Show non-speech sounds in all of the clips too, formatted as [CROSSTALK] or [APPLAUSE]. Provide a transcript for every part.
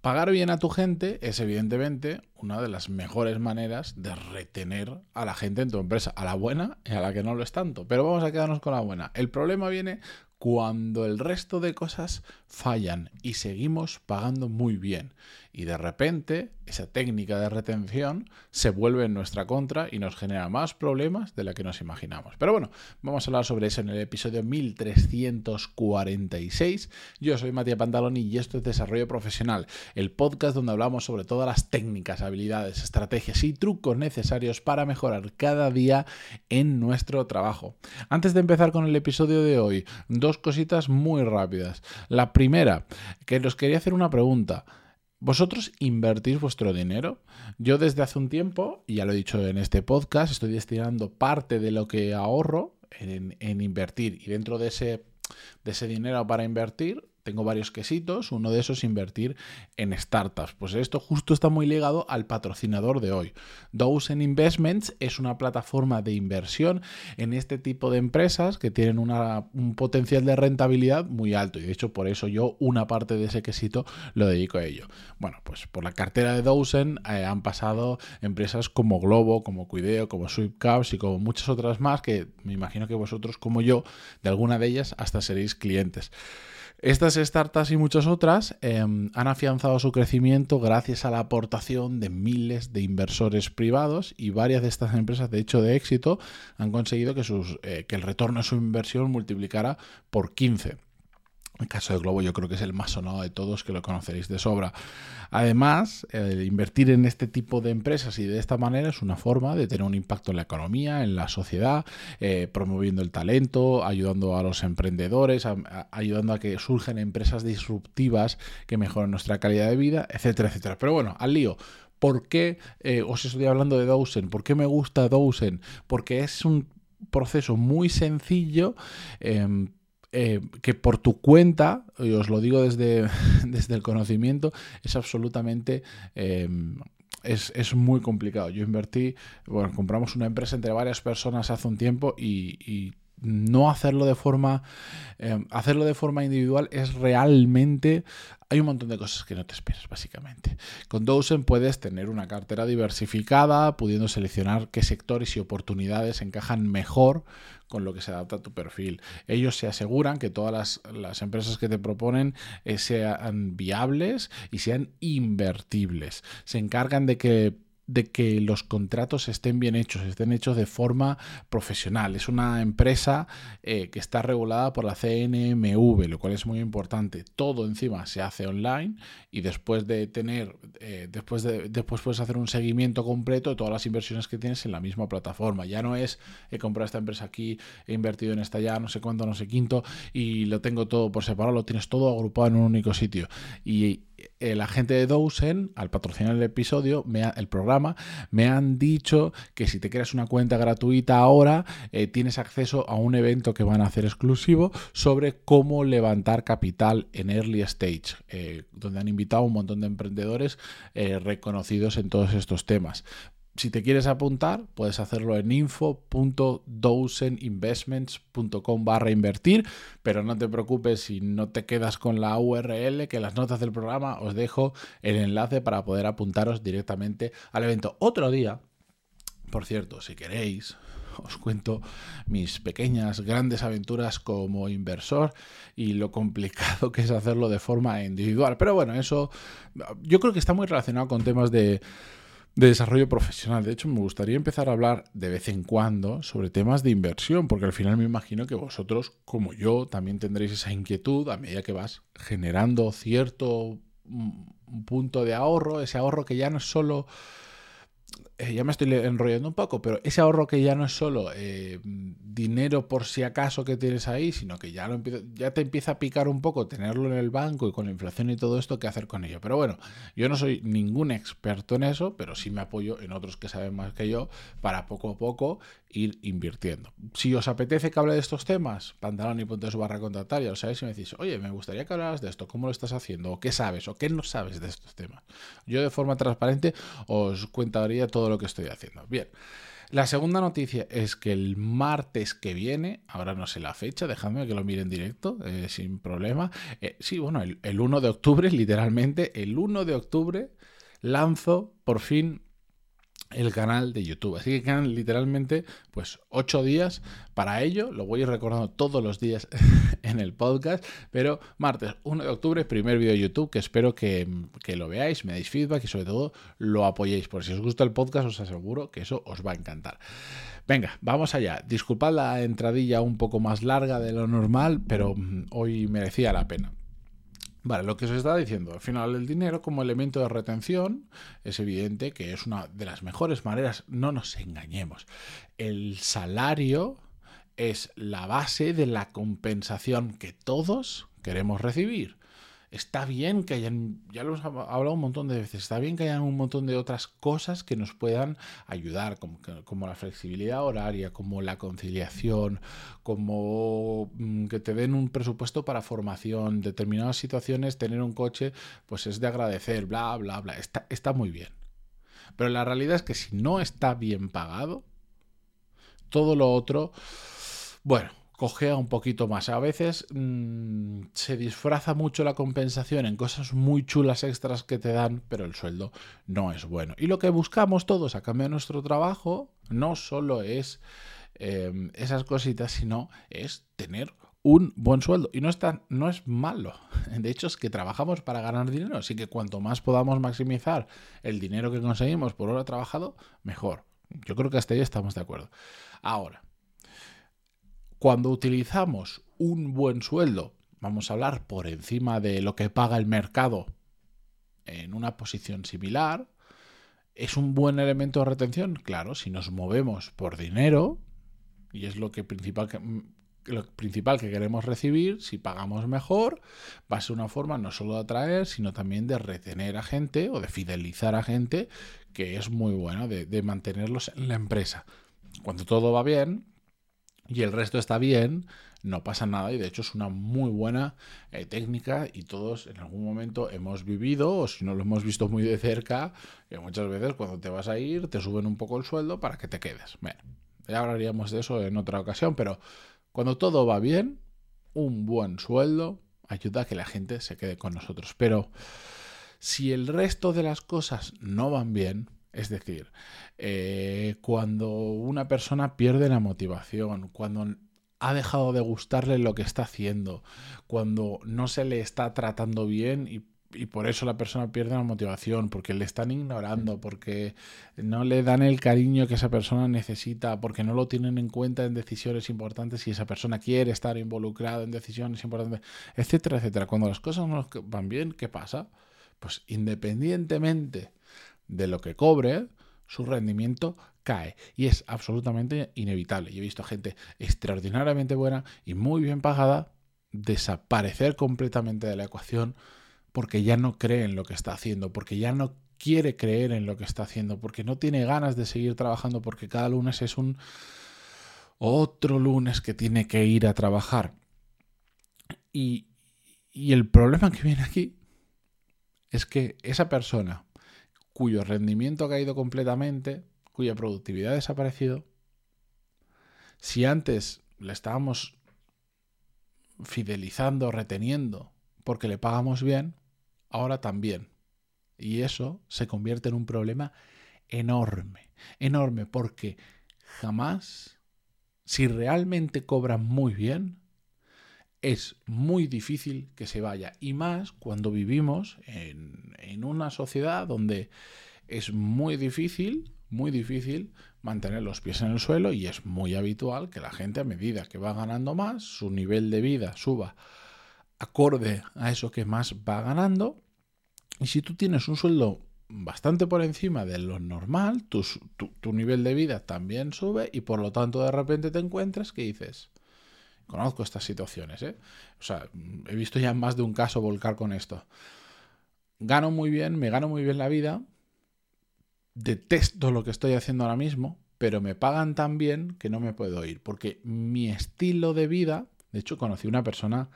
Pagar bien a tu gente es evidentemente una de las mejores maneras de retener a la gente en tu empresa, a la buena y a la que no lo es tanto. Pero vamos a quedarnos con la buena. El problema viene cuando el resto de cosas fallan y seguimos pagando muy bien. Y de repente esa técnica de retención se vuelve en nuestra contra y nos genera más problemas de lo que nos imaginamos. Pero bueno, vamos a hablar sobre eso en el episodio 1346. Yo soy Matías Pantaloni y esto es Desarrollo Profesional, el podcast donde hablamos sobre todas las técnicas, habilidades, estrategias y trucos necesarios para mejorar cada día en nuestro trabajo. Antes de empezar con el episodio de hoy, dos cositas muy rápidas. La primera, que os quería hacer una pregunta. ¿Vosotros invertís vuestro dinero? Yo desde hace un tiempo, y ya lo he dicho en este podcast, estoy destinando parte de lo que ahorro en, invertir. Y dentro de ese, de ese dinero para invertir, tengo varios quesitos, uno de esos es invertir en startups. Pues esto justo está muy ligado al patrocinador de hoy. Dozen Investments es una plataforma de inversión en este tipo de empresas que tienen un potencial de rentabilidad muy alto y de hecho por eso yo una parte de ese quesito lo dedico a ello. Bueno, pues por la cartera de Dozen eh, han pasado empresas como Globo, como Cuideo, como Sweepcaps y como muchas otras más que me imagino que vosotros como yo de alguna de ellas hasta seréis clientes. Estas startups y muchas otras em, han afianzado su crecimiento gracias a la aportación de miles de inversores privados y varias de estas empresas, de hecho de éxito, han conseguido que, sus, eh, que el retorno de su inversión multiplicara por 15. El caso de Globo yo creo que es el más sonado de todos, que lo conoceréis de sobra. Además, invertir en este tipo de empresas y de esta manera es una forma de tener un impacto en la economía, en la sociedad, eh, promoviendo el talento, ayudando a los emprendedores, ayudando a que surjan empresas disruptivas que mejoren nuestra calidad de vida, etcétera, etcétera. Pero bueno, al lío. ¿Por qué eh, os estoy hablando de Dozen? ¿Por qué me gusta Dozen? Porque es un proceso muy sencillo. Eh, que por tu cuenta, y os lo digo desde, [LAUGHS] desde el conocimiento, es absolutamente... Em, es, muy complicado. Yo invertí, bueno, compramos una empresa entre varias personas hace un tiempo y, no hacerlo de forma em, hacerlo de forma individual es realmente hay un montón de cosas que no te esperas básicamente con Dozen puedes tener una cartera diversificada pudiendo seleccionar qué sectores y oportunidades encajan mejor con lo que se adapta a tu perfil. Ellos se aseguran que todas las, empresas que te proponen eh, sean viables y sean invertibles. Se encargan de que de que los contratos estén bien hechos, estén hechos de forma profesional. Es una empresa eh, que está regulada por la CNMV, lo cual es muy importante. Todo encima se hace online y después de tener, eh, después, de, después puedes hacer un seguimiento completo de todas las inversiones que tienes en la misma plataforma. Ya no es he comprado esta empresa aquí, he invertido en esta ya, no sé cuánto, no sé quinto, y lo tengo todo por separado, lo tienes todo agrupado en un único sitio. Y la gente de Dozen, al patrocinar el episodio, me el programa, me han dicho que si te creas una cuenta gratuita ahora, eh, tienes acceso a un evento que van a hacer exclusivo sobre cómo levantar capital en early stage, eh, donde han invitado a un montón de emprendedores eh, reconocidos en todos estos temas. Si te quieres apuntar, puedes hacerlo en info.dozeninvestments.com barra invertir, pero no te preocupes si no te quedas con la URL, que en las notas del programa os dejo el enlace para poder apuntaros directamente al evento. Otro día, por cierto, si queréis, os cuento mis pequeñas, grandes aventuras como inversor y lo complicado que es hacerlo de forma individual. Pero bueno, eso yo creo que está muy relacionado con temas de de desarrollo profesional. De hecho, me gustaría empezar a hablar de vez en cuando sobre temas de inversión, porque al final me imagino que vosotros, como yo, también tendréis esa inquietud a medida que vas generando cierto mm, punto de ahorro, ese ahorro que ya no es solo eh, ya me estoy enrollando un poco, pero ese ahorro que ya no es solo eh, dinero por si acaso que tienes ahí, sino que ya, lo ya te empieza a picar un poco tenerlo en el banco y con la inflación y todo esto, ¿qué hacer con ello? Pero bueno, yo no soy ningún experto en eso, pero sí me apoyo en otros que saben más que yo para poco a poco ir invirtiendo. Si os apetece que hable de estos temas, pantaloni.es barra contactar, ya lo sabéis y me decís, oye, me gustaría que hablaras de esto, ¿cómo lo estás haciendo? ¿O qué sabes? ¿O qué no sabes de estos temas? Yo de forma transparente os contaría todo lo que estoy haciendo. Bien. La segunda noticia es que el martes que viene, ahora no sé la fecha, dejadme que lo mire en directo, eh, sin problema. Eh, sí, bueno, el, el 1 de octubre, [LAUGHS] literalmente, el 1 de octubre lanzo por fin el canal de YouTube. Así que quedan literalmente pues ocho días para ello. Lo voy a ir recordando todos los días [LAUGHS] [LAUGHS] en el podcast. Pero martes 1 de octubre, primer vídeo de YouTube que espero que, que, lo veáis, me deis feedback y sobre todo lo apoyéis. Por si os gusta el podcast os aseguro que eso os va a encantar. Venga, vamos allá. Disculpad la entradilla un poco más larga de lo normal, pero mm, hoy merecía la pena. Vale, lo que se está diciendo, al final el dinero como elemento de retención es evidente que es una de las mejores maneras, no nos engañemos. El salario es la base de la compensación que todos queremos recibir. Está bien que hayan, ya lo hemos hablado un montón de veces, está bien que hayan un montón de otras cosas que nos puedan ayudar, como, como la flexibilidad horaria, como la conciliación, como mm, que te den un presupuesto para formación, determinadas situaciones, tener un coche, pues es de agradecer, bla, bla, bla, está, está muy bien. Pero la realidad es que si no está bien pagado, todo lo otro, bueno, cogea un poquito más. A veces mmm, se disfraza mucho la compensación en cosas muy chulas extras que te dan, pero el sueldo no es bueno. Y lo que buscamos todos a cambio de nuestro trabajo no solo es eh, esas cositas, sino es tener un buen sueldo. Y no, está, no es malo. [LAUGHS] De hecho, es que trabajamos para ganar dinero. Así que cuanto más podamos maximizar el dinero que conseguimos por hora trabajado, mejor. Yo creo que hasta ahí estamos de acuerdo. Ahora, cuando utilizamos un buen sueldo, vamos a hablar por encima de lo que paga el mercado en una posición similar, ¿es un buen elemento de retención? Claro, si nos movemos por dinero, y es lo que principal que, lo principal que queremos recibir, si pagamos mejor, va a ser una forma no solo de atraer, sino también de retener a gente o de fidelizar a gente, que es muy bueno, de mantenerlos en la empresa. Cuando todo va bien, y el resto está bien, no pasa nada y de hecho es una muy buena eh, técnica y todos en algún momento hemos vivido o si no lo hemos visto muy de cerca, que muchas veces cuando te vas a ir te suben un poco el sueldo para que te quedes. Bueno, ya hablaríamos de eso en otra ocasión, pero cuando todo va bien, un buen sueldo ayuda a que la gente se quede con nosotros. Pero si el resto de las cosas no van bien, es decir, eh, cuando una persona pierde la motivación, cuando ha dejado de gustarle lo que está haciendo, cuando no se le está tratando bien y, por eso la persona pierde la motivación, porque le están ignorando, porque no le dan el cariño que esa persona necesita, porque no lo tienen en cuenta en decisiones importantes y esa persona quiere estar involucrada en decisiones importantes, etcétera, etcétera. Cuando las cosas no van bien, ¿qué pasa? Pues independientemente de lo que cobre, su rendimiento cae. Y es absolutamente inevitable. Y he visto gente extraordinariamente buena y muy bien pagada desaparecer completamente de la ecuación porque ya no cree en lo que está haciendo, porque ya no quiere creer en lo que está haciendo, porque no tiene ganas de seguir trabajando, porque cada lunes es un otro lunes que tiene que ir a trabajar. Y, y el problema que viene aquí es que esa persona cuyo rendimiento ha caído completamente, cuya productividad ha desaparecido, si antes le estábamos fidelizando, reteniendo, porque le pagamos bien, ahora también. Y eso se convierte en un problema enorme, enorme, porque jamás, si realmente cobra muy bien, es muy difícil que se vaya. Y más cuando vivimos en, en, una sociedad donde es muy difícil, muy difícil mantener los pies en el suelo y es muy habitual que la gente a medida que va ganando más, su nivel de vida suba acorde a eso que más va ganando. Y si tú tienes un sueldo bastante por encima de lo normal, tu, tu, tu nivel de vida también sube y por lo tanto de repente te encuentras que dices, Conozco estas situaciones, ¿eh? O sea, he visto ya más de un caso volcar con esto. Gano muy bien, me gano muy bien la vida, detesto lo que estoy haciendo ahora mismo, pero me pagan tan bien que no me puedo ir, porque mi estilo de vida, de hecho conocí una persona,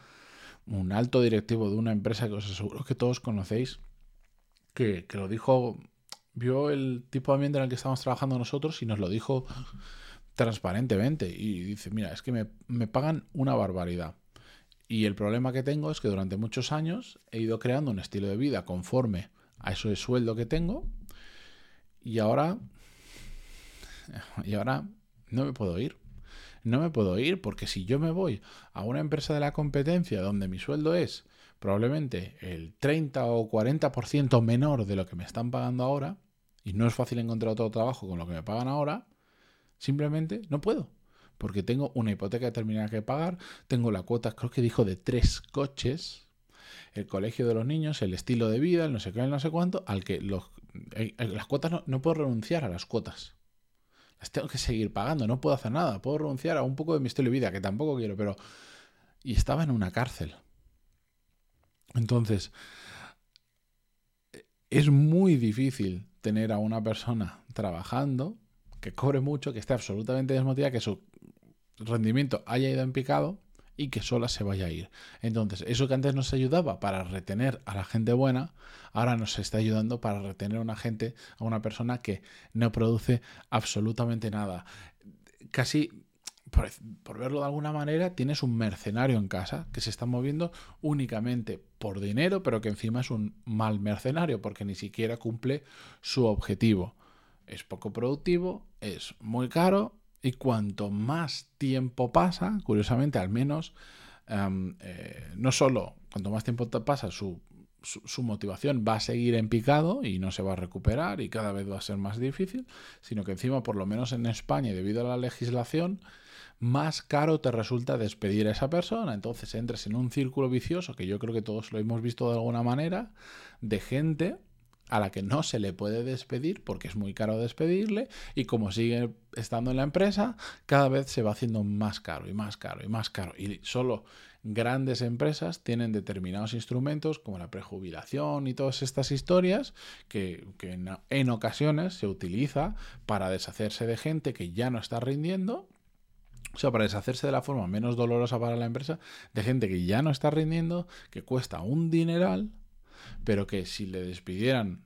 un alto directivo de una empresa que os aseguro que todos conocéis, que, que lo dijo vio el tipo de ambiente en el que estábamos trabajando nosotros y nos lo dijo transparentemente. Y dice, mira, es que me, me pagan una barbaridad. Y el problema que tengo es que durante muchos años he ido creando un estilo de vida conforme a ese sueldo que tengo y ahora y ahora no me puedo ir. No me puedo ir porque si yo me voy a una empresa de la competencia donde mi sueldo es probablemente el 30 o 40% menor de lo que me están pagando ahora, y no es fácil encontrar otro trabajo con lo que me pagan ahora, simplemente no puedo. Porque tengo una hipoteca determinada que pagar, tengo la cuota, creo que dijo, de tres coches, el colegio de los niños, el estilo de vida, el no sé qué, el no sé cuánto, al que eh, eh, las cuotas no, no puedo renunciar a las cuotas las tengo que seguir pagando, no puedo hacer nada, puedo renunciar a un poco de mi estilo de vida, que tampoco quiero, pero... Y estaba en una cárcel. Entonces, es muy difícil tener a una persona trabajando, que cobre mucho, que esté absolutamente desmotivada, que su rendimiento haya ido en picado y que sola se vaya a ir. Entonces, eso que antes nos ayudaba para retener a la gente buena, ahora nos está ayudando para retener a una gente, a una persona que no produce absolutamente nada. Casi, por, verlo de alguna manera, tienes un mercenario en casa que se está moviendo únicamente por dinero, pero que encima es un mal mercenario porque ni siquiera cumple su objetivo. Es poco productivo, es muy caro y cuanto más tiempo pasa, curiosamente al menos, em, eh, no solo cuanto más tiempo pasa, su, su, motivación va a seguir en picado y no se va a recuperar y cada vez va a ser más difícil, sino que encima, por lo menos en España, debido a la legislación, más caro te resulta despedir a esa persona. Entonces entres en un círculo vicioso, que yo creo que todos lo hemos visto de alguna manera, de gente a la que no se le puede despedir porque es muy caro despedirle y como sigue estando en la empresa, cada vez se va haciendo más caro y más caro y más caro. Y solo grandes empresas tienen determinados instrumentos como la prejubilación y todas estas historias que, en, ocasiones se utiliza para deshacerse de gente que ya no está rindiendo o sea, para deshacerse de la forma menos dolorosa para la empresa, de gente que ya no está rindiendo, que cuesta un dineral pero que si le despidieran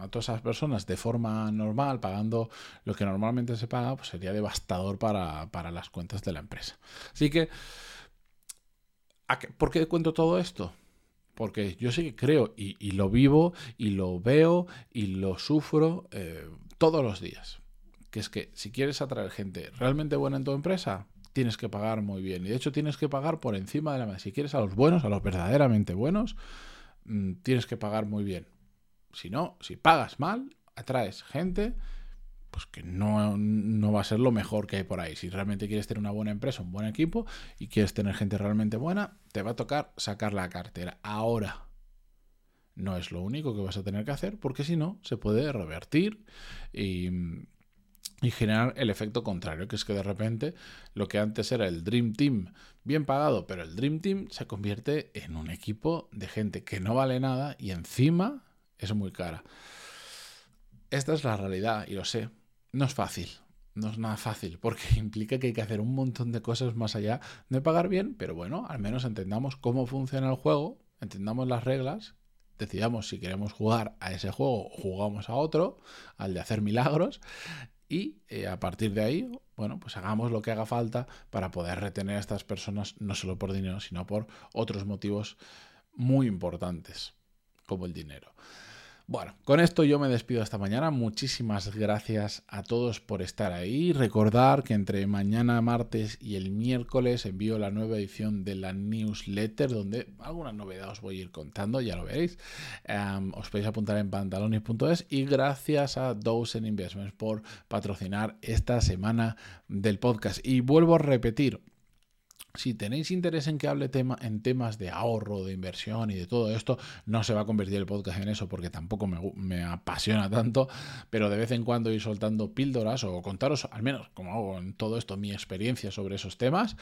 a todas esas personas de forma normal, pagando lo que normalmente se paga, pues sería devastador para, las cuentas de la empresa. Así que, ¿por qué cuento todo esto? Porque yo sí que creo y, lo vivo y lo veo y lo sufro eh, todos los días. Que es que si quieres atraer gente realmente buena en tu empresa, tienes que pagar muy bien. Y de hecho tienes que pagar por encima de la mesa. Si quieres a los buenos, a los verdaderamente buenos, Mm, tienes que pagar muy bien. Si no, si pagas mal, atraes gente, pues que no, no, va a ser lo mejor que hay por ahí. Si realmente quieres tener una buena empresa, un buen equipo y quieres tener gente realmente buena, te va a tocar sacar la cartera. Ahora, no es lo único que vas a tener que hacer, porque si no, se puede revertir y y generar el efecto contrario, que es que de repente lo que antes era el Dream Team bien pagado, pero el Dream Team se convierte en un equipo de gente que no vale nada y encima es muy cara. Esta es la realidad y lo sé, no es fácil, no es nada fácil, porque [LAUGHS] implica que hay que hacer un montón de cosas más allá de pagar bien, pero bueno, al menos entendamos cómo funciona el juego, entendamos las reglas decidamos si queremos jugar a ese juego o jugamos a otro, al de hacer milagros, y eh, a partir de ahí, bueno, pues hagamos lo que haga falta para poder retener a estas personas no solo por dinero, sino por otros motivos muy importantes, como el dinero. Bueno, con esto yo me despido esta mañana. Muchísimas gracias a todos por estar ahí. Recordar que entre mañana martes y el miércoles envío la nueva edición de la newsletter donde alguna novedad os voy a ir contando, ya lo veréis. os podéis apuntar en pantalones.es y gracias a Dozen Investments por patrocinar esta semana del podcast. Y vuelvo a repetir, si tenéis interés en que hable tema, en temas de ahorro, de inversión y de todo esto, no se va a convertir el podcast en eso porque tampoco me, apasiona [LAUGHS] tanto, pero de vez en cuando ir soltando píldoras o contaros, al menos como hago en todo esto, mi experiencia sobre esos temas,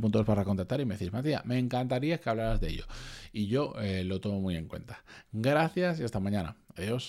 puntos para contactar y me decís, Matías, me encantaría que hablaras de ello. Y yo eh, lo tomo muy en cuenta. Gracias y hasta mañana. Adiós.